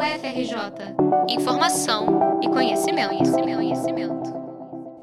UFRJ. Informação e conhecimento, conhecimento, conhecimento.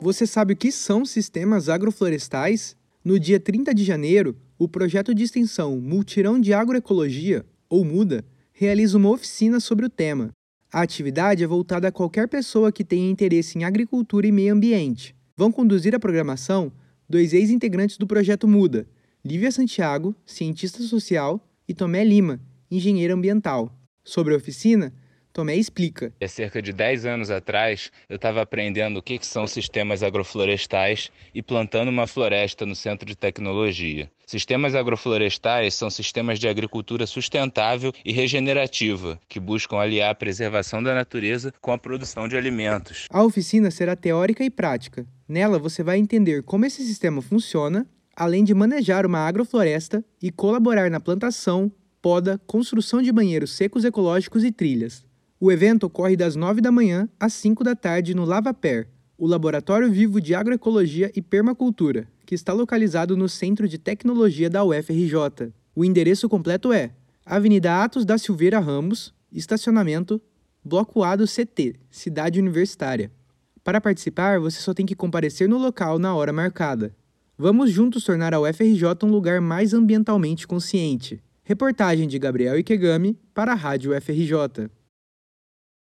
Você sabe o que são sistemas agroflorestais? No dia 30 de janeiro, o projeto de extensão Multirão de Agroecologia, ou MUDA, realiza uma oficina sobre o tema. A atividade é voltada a qualquer pessoa que tenha interesse em agricultura e meio ambiente. Vão conduzir a programação dois ex-integrantes do projeto MUDA, Lívia Santiago, cientista social, e Tomé Lima, engenheiro ambiental. Sobre a oficina, Tomé explica. Há cerca de 10 anos atrás, eu estava aprendendo o que são sistemas agroflorestais e plantando uma floresta no Centro de Tecnologia. Sistemas agroflorestais são sistemas de agricultura sustentável e regenerativa, que buscam aliar a preservação da natureza com a produção de alimentos. A oficina será teórica e prática. Nela você vai entender como esse sistema funciona, além de manejar uma agrofloresta e colaborar na plantação, poda, construção de banheiros secos ecológicos e trilhas. O evento ocorre das 9 da manhã às 5 da tarde no Lavaper, o Laboratório Vivo de Agroecologia e Permacultura, que está localizado no Centro de Tecnologia da UFRJ. O endereço completo é Avenida Atos da Silveira Ramos, estacionamento, Bloco A do CT, Cidade Universitária. Para participar, você só tem que comparecer no local na hora marcada. Vamos juntos tornar a UFRJ um lugar mais ambientalmente consciente. Reportagem de Gabriel Ikegami para a Rádio UFRJ.